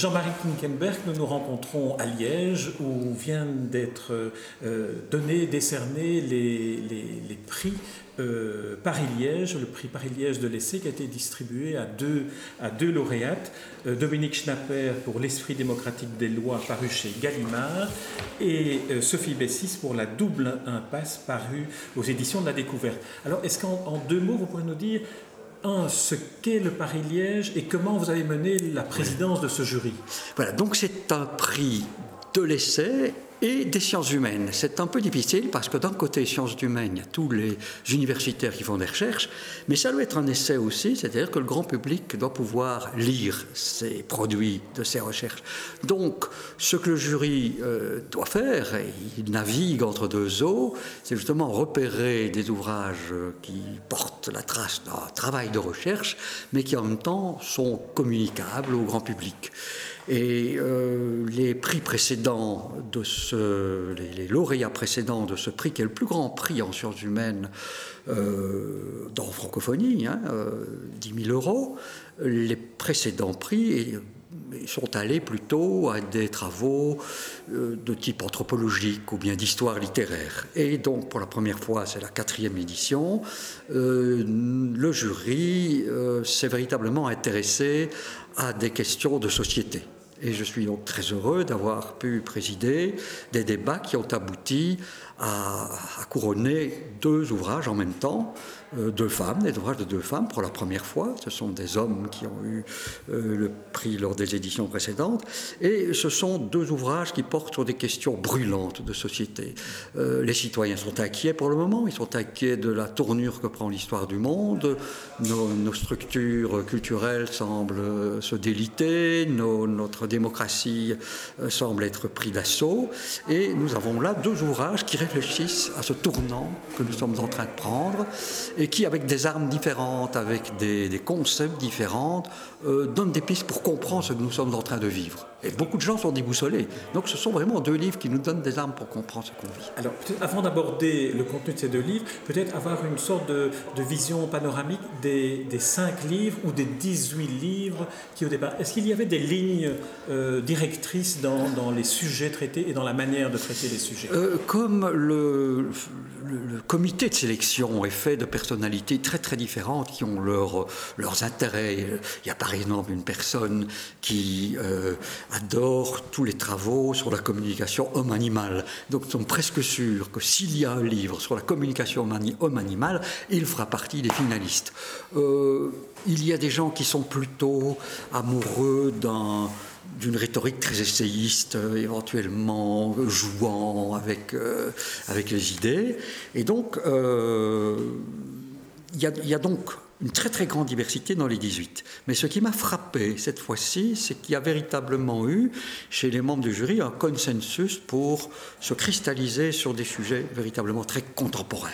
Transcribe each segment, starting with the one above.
Jean-Marie Kinkenberg, nous nous rencontrons à Liège où viennent d'être euh, donnés, décernés les, prix euh, Paris-Liège, le prix Paris-Liège de l'essai qui a été distribué à deux, à lauréates, euh, Dominique Schnapper pour L'esprit démocratique des lois paru chez Gallimard et Sophie Bessis pour La double impasse paru aux éditions de la découverte. Alors est-ce qu'en deux mots vous pourrez nous dire un, ce qu'est le Paris-Liège et comment vous avez mené la présidence de ce jury. Voilà, donc c'est un prix de l'essai et des sciences humaines. C'est un peu difficile parce que d'un côté, sciences humaines, il y a tous les universitaires qui font des recherches, mais ça doit être un essai aussi, c'est-à-dire que le grand public doit pouvoir lire ces produits de ces recherches. Donc, ce que le jury euh, doit faire, et il navigue entre deux eaux, c'est justement repérer des ouvrages qui portent la trace d'un travail de recherche, mais qui en même temps sont communicables au grand public. Et euh, les prix précédents de ce, les, lauréats précédents de ce prix, qui est le plus grand prix en sciences humaines euh, dans francophonie, hein, 10 euh, 000 euros, les précédents prix sont allés plutôt à des travaux de type anthropologique ou bien d'histoire littéraire. Et donc, pour la première fois, c'est la quatrième édition, le jury s'est véritablement intéressé à des questions de société. Et je suis donc très heureux d'avoir pu présider des débats qui ont abouti à, couronner deux ouvrages en même temps, deux femmes, des ouvrages de deux femmes pour la première fois. Ce sont des hommes qui ont eu euh, le prix lors des éditions précédentes. Et ce sont deux ouvrages qui portent sur des questions brûlantes de société. Euh, les citoyens sont inquiets pour le moment, ils sont inquiets de la tournure que prend l'histoire du monde. Nos, structures culturelles semblent se déliter, notre démocratie semble être prise d'assaut. Et nous avons là deux ouvrages qui réfléchissent à ce tournant que nous sommes en train de prendre et qui, avec des armes différentes, avec des, concepts différents, euh, donnent des pistes pour comprendre ce que nous sommes en train de vivre. Et beaucoup de gens sont déboussolés. Donc ce sont vraiment deux livres qui nous donnent des armes pour comprendre ce qu'on vit. Alors, avant d'aborder le contenu de ces deux livres, peut-être avoir une sorte de, vision panoramique des, cinq livres ou des 18 livres qui au départ. Est-ce qu'il y avait des lignes euh, directrices dans, dans, les sujets traités et dans la manière de traiter les sujets? Euh, Comme le, le, comité de sélection est fait de personnalités très très différentes qui ont leur, leurs intérêts. Il y a par exemple une personne qui euh, adore tous les travaux sur la communication homme-animal. Donc nous sommes presque sûrs que s'il y a un livre sur la communication homme-animal, il fera partie des finalistes. Euh, il y a des gens qui sont plutôt amoureux d'un d'une rhétorique très essayiste, euh, éventuellement jouant avec, euh, avec les idées. Et donc, il y, a donc une très très grande diversité dans les 18. Mais ce qui m'a frappé cette fois-ci, c'est qu'il y a véritablement eu chez les membres du jury un consensus pour se cristalliser sur des sujets véritablement très contemporains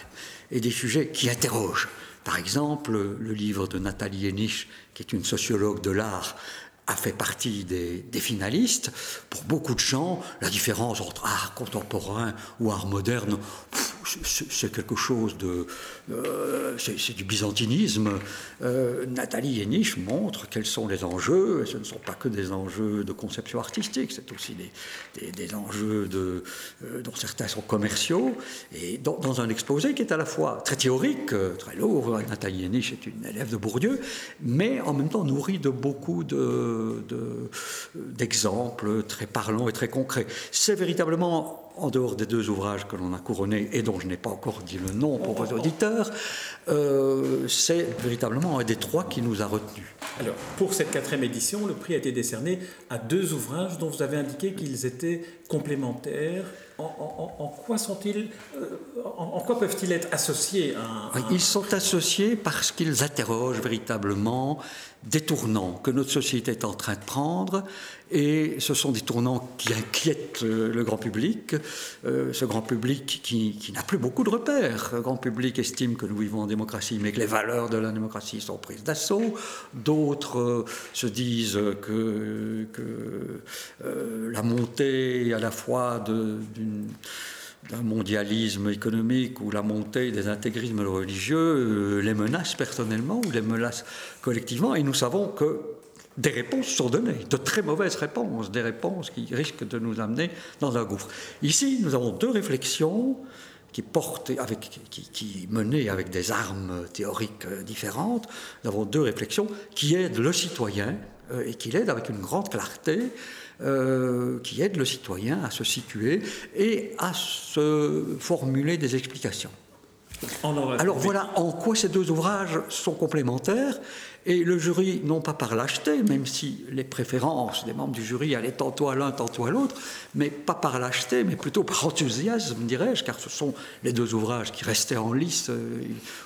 et des sujets qui interrogent. Par exemple, le livre de Nathalie Henich, qui est une sociologue de l'art, a fait partie des, finalistes. Pour beaucoup de gens, la différence entre art contemporain ou art moderne, c'est quelque chose de... Euh, c'est du byzantinisme. Euh, Nathalie Henich montre quels sont les enjeux, et ce ne sont pas que des enjeux de conception artistique, c'est aussi des, des, enjeux de, euh, dont certains sont commerciaux, et dans, un exposé qui est à la fois très théorique, très lourd, Nathalie Henich est une élève de Bourdieu, mais en même temps nourri de beaucoup de d'exemples très parlants et très concrets. C'est véritablement en dehors des deux ouvrages que l'on a couronnés et dont je n'ai pas encore dit le nom pour vos auditeurs, euh, c'est véritablement un des trois qui nous a retenus. Alors, pour cette quatrième édition, le prix a été décerné à deux ouvrages dont vous avez indiqué qu'ils étaient complémentaires. En, quoi sont-ils, euh, en, quoi peuvent-ils être associés Ils sont associés parce qu'ils interrogent véritablement des tournants que notre société est en train de prendre et ce sont des tournants qui inquiètent le grand public, euh, ce grand public qui, n'a plus beaucoup de repères. Le grand public estime que nous vivons en démocratie, mais que les valeurs de la démocratie sont prises d'assaut. D'autres se disent que, la montée à la fois d'un mondialisme économique ou la montée des intégrismes religieux les menace personnellement ou les menace collectivement. Et nous savons que des réponses sont données, de très mauvaises réponses, des réponses qui risquent de nous amener dans un gouffre. Ici, nous avons deux réflexions qui portent avec, qui, menées avec des armes théoriques euh, différentes. Nous avons deux réflexions qui aident le citoyen euh, et qui l'aident avec une grande clarté. Euh, qui aident le citoyen à se situer et à se formuler des explications. Alors voilà en quoi ces deux ouvrages sont complémentaires et le jury, non pas par lâcheté, même si les préférences des membres du jury allaient tantôt à l'un, tantôt à l'autre, mais pas par lâcheté, mais plutôt par enthousiasme, dirais-je, car ce sont les deux ouvrages qui restaient en lice euh,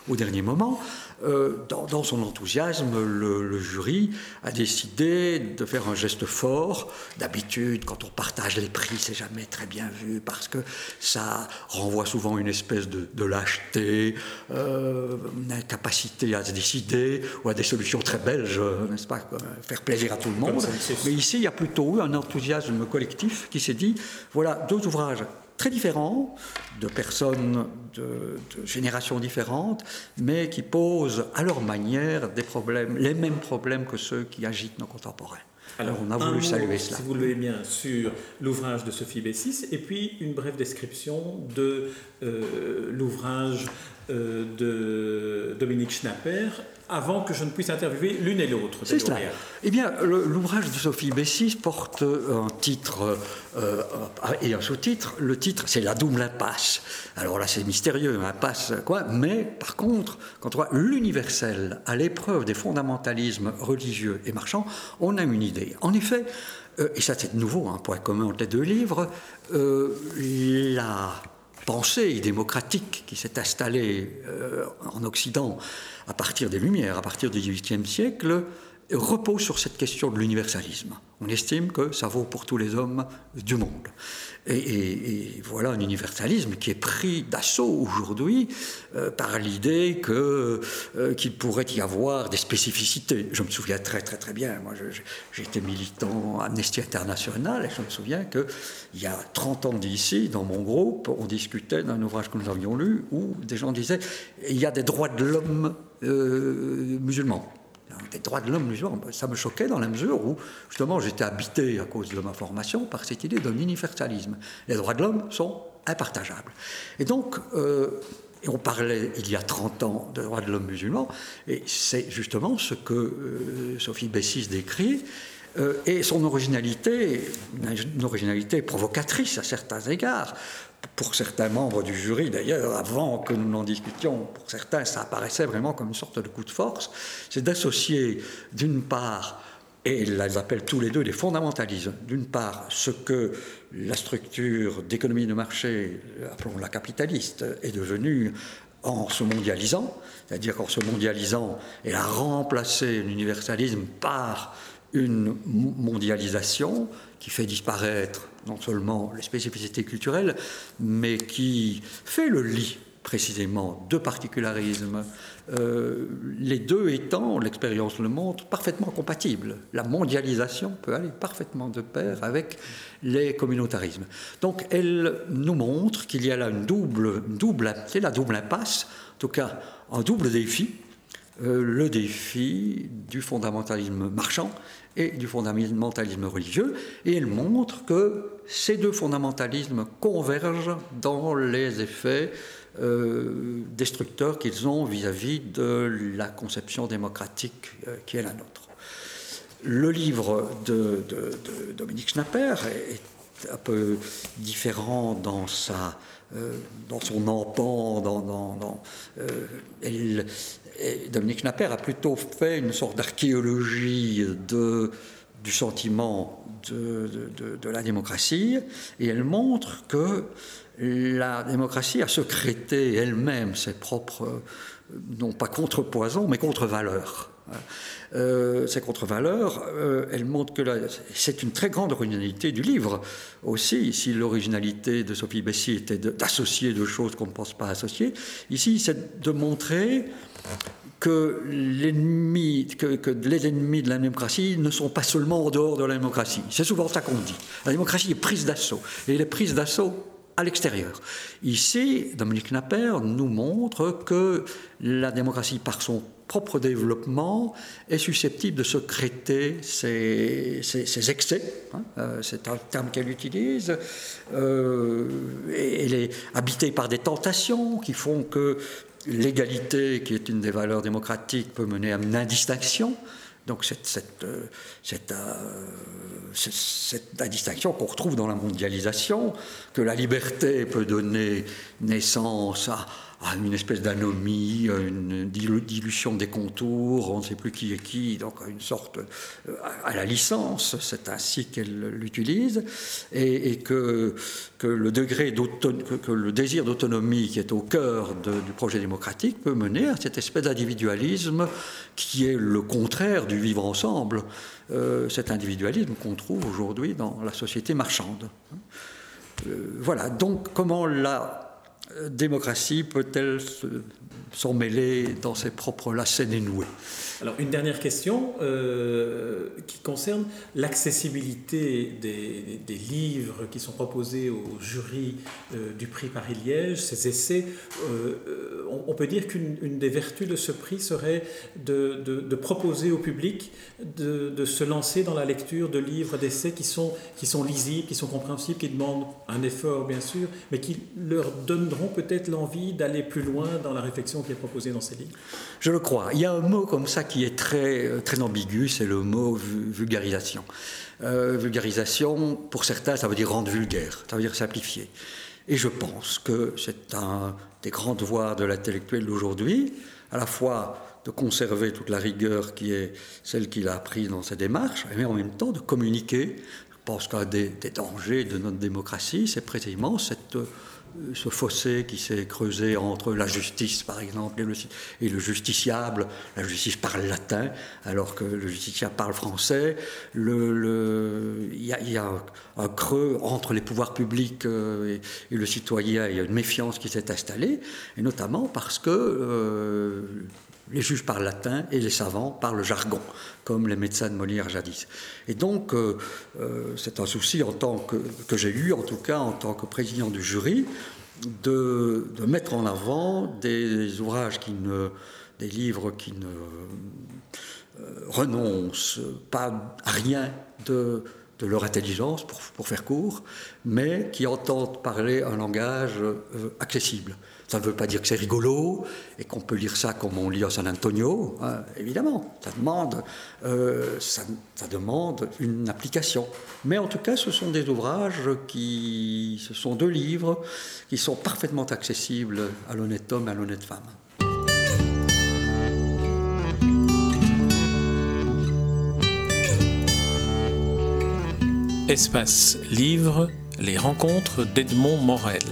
au dernier moment, euh, dans, son enthousiasme, le, jury a décidé de faire un geste fort. D'habitude, quand on partage les prix, c'est jamais très bien vu parce que ça renvoie souvent une espèce de, lâcheté, euh, une incapacité à se décider ou à des solutions très belges, n'est-ce pas, faire plaisir à tout le monde. Mais ici, il y a plutôt eu un enthousiasme collectif qui s'est dit voilà, deux ouvrages très différents, de personnes de, générations différentes, mais qui posent à leur manière des problèmes, les mêmes problèmes que ceux qui agitent nos contemporains. Alors, on a voulu saluer cela. Si vous le voulez bien, sur l'ouvrage de Sophie Bessis, et puis une brève description de euh, l'ouvrage euh, de Dominique Schnapper, avant que je ne puisse interviewer l'une et l'autre. C'est cela. Eh bien, l'ouvrage de Sophie Bessis porte un titre euh, et un sous-titre. Le titre, c'est La double impasse. Alors là, c'est mystérieux, impasse quoi. Mais par contre, quand on voit l'universel à l'épreuve des fondamentalismes religieux et marchands, on a une idée. En effet, euh, et ça c'est nouveau, un point commun entre les deux livres, euh, la pensée démocratique qui s'est installée en Occident à partir des Lumières, à partir du XVIIIe siècle, repose sur cette question de l'universalisme. On estime que ça vaut pour tous les hommes du monde. Et, voilà un universalisme qui est pris d'assaut aujourd'hui euh, par l'idée que, euh, qu'il pourrait y avoir des spécificités. Je me souviens très très très bien, moi j'étais militant Amnesty International et je me souviens qu'il y a 30 ans d'ici, dans mon groupe, on discutait d'un ouvrage que nous avions lu où des gens disaient il y a des droits de l'homme euh, musulmans des droits de l'homme ça me choquait dans la mesure où, justement, j'étais habité à cause de ma formation par cette idée d'un universalisme. Les droits de l'homme sont impartageables. Et donc, euh, on parlait il y a 30 ans de droits de l'homme musulman, et c'est justement ce que euh, Sophie Bessis décrit, euh, et son originalité, une originalité provocatrice à certains égards, pour certains membres du jury d'ailleurs, avant que nous n'en discutions, pour certains ça apparaissait vraiment comme une sorte de coup de force, c'est d'associer d'une part, et ils appellent tous les deux des fondamentalismes, d'une part ce que la structure d'économie de marché, appelons-la capitaliste, est devenue en se mondialisant, c'est-à-dire qu'en se mondialisant, elle a remplacé l'universalisme par une mondialisation qui fait disparaître non seulement les spécificités culturelles, mais qui fait le lit précisément de particularismes, euh, les deux étant, l'expérience le montre, parfaitement compatibles. La mondialisation peut aller parfaitement de pair avec les communautarismes. Donc elle nous montre qu'il y a là une double, double c'est la double impasse, en tout cas un double défi, euh, le défi du fondamentalisme marchand et du fondamentalisme religieux, et elle montre que ces deux fondamentalismes convergent dans les effets euh, destructeurs qu'ils ont vis-à-vis de la conception démocratique euh, qui est la nôtre. Le livre de, Dominique Schnapper est un peu différent dans son empan, dans, dans, elle, Dominique Schnapper a plutôt fait une sorte d'archéologie du sentiment de, la démocratie, et elle montre que la démocratie a secrété elle-même ses propres, non pas contre-poisons, mais contre-valeurs. Euh, ces contre-valeurs, euh, elles montrent que c'est une très grande originalité du livre aussi. Si l'originalité de Sophie Bessy était d'associer deux choses qu'on ne pense pas associer, ici c'est de montrer que, que, les ennemis de la démocratie ne sont pas seulement en dehors de la démocratie. C'est souvent ça qu'on dit. La démocratie est prise d'assaut. Et elle est prise d'assaut à l'extérieur. Ici, Dominique Napper nous montre que la démocratie, par son propre développement, est susceptible de secréter ses, ses, excès. Hein, euh, c'est un terme qu'elle utilise. Euh, elle est habitée par des tentations qui font que l'égalité, qui est une des valeurs démocratiques, peut mener à une indistinction. Donc cette, cette, euh, cette, cette distinction qu'on retrouve dans la mondialisation, que la liberté peut donner naissance à, à une espèce d'anomie, une dilution des contours, on ne sait plus qui est qui, donc une sorte euh, à la licence, c'est ainsi qu'elle l'utilise, et, que, le degré que, le désir d'autonomie qui est au cœur du projet démocratique peut mener à cette espèce d'individualisme qui est le contraire du vivre ensemble, euh, cet individualisme qu'on trouve aujourd'hui dans la société marchande. Euh, voilà, donc comment la démocratie peut-elle s'en mêler dans ses propres lacets dénoués Alors une dernière question euh, qui concerne l'accessibilité des, livres qui sont proposés au jury euh, du prix Paris-Liège, ces essais. Euh, on, peut dire qu'une des vertus de ce prix serait de, proposer au public de, se lancer dans la lecture de livres d'essais qui sont, lisibles, qui sont compréhensibles, qui demandent un effort bien sûr, mais qui leur peut-être l'envie d'aller plus loin dans la réflexion qui est proposée dans ces livres Je le crois. Il y a un mot comme ça qui est très, très ambigu, c'est le mot vulgarisation. Euh, vulgarisation, pour certains, ça veut dire rendre vulgaire, ça veut dire simplifier. Et je pense que c'est un des grands devoirs de l'intellectuel d'aujourd'hui, à la fois de conserver toute la rigueur qui est celle qu'il a apprise dans sa démarche, mais en même temps de communiquer. Pense qu'un des, des, dangers de notre démocratie, c'est précisément cette ce fossé qui s'est creusé entre la justice, par exemple, et le, justiciable. La justice parle latin, alors que le justiciable parle français. Il y, a un creux entre les pouvoirs publics euh, et, le citoyen. Il y a une méfiance qui s'est installée, et notamment parce que euh, les juges parlent latin et les savants parlent jargon, comme les médecins de Molière jadis. Et donc, euh, euh, c'est un souci en tant que, que j'ai eu, en tout cas en tant que président du jury, de, mettre en avant des ouvrages qui ne, des livres qui ne euh, renoncent pas à rien de, de leur intelligence, pour, pour, faire court, mais qui entendent parler un langage accessible. Ça ne veut pas dire que c'est rigolo et qu'on peut lire ça comme on lit à San Antonio, hein, évidemment. Ça demande, euh, ça, demande une application. Mais en tout cas, ce sont des ouvrages qui, ce sont deux livres qui sont parfaitement accessibles à l'honnête homme et à l'honnête femme. Espace Livre, les rencontres d'Edmond Morel.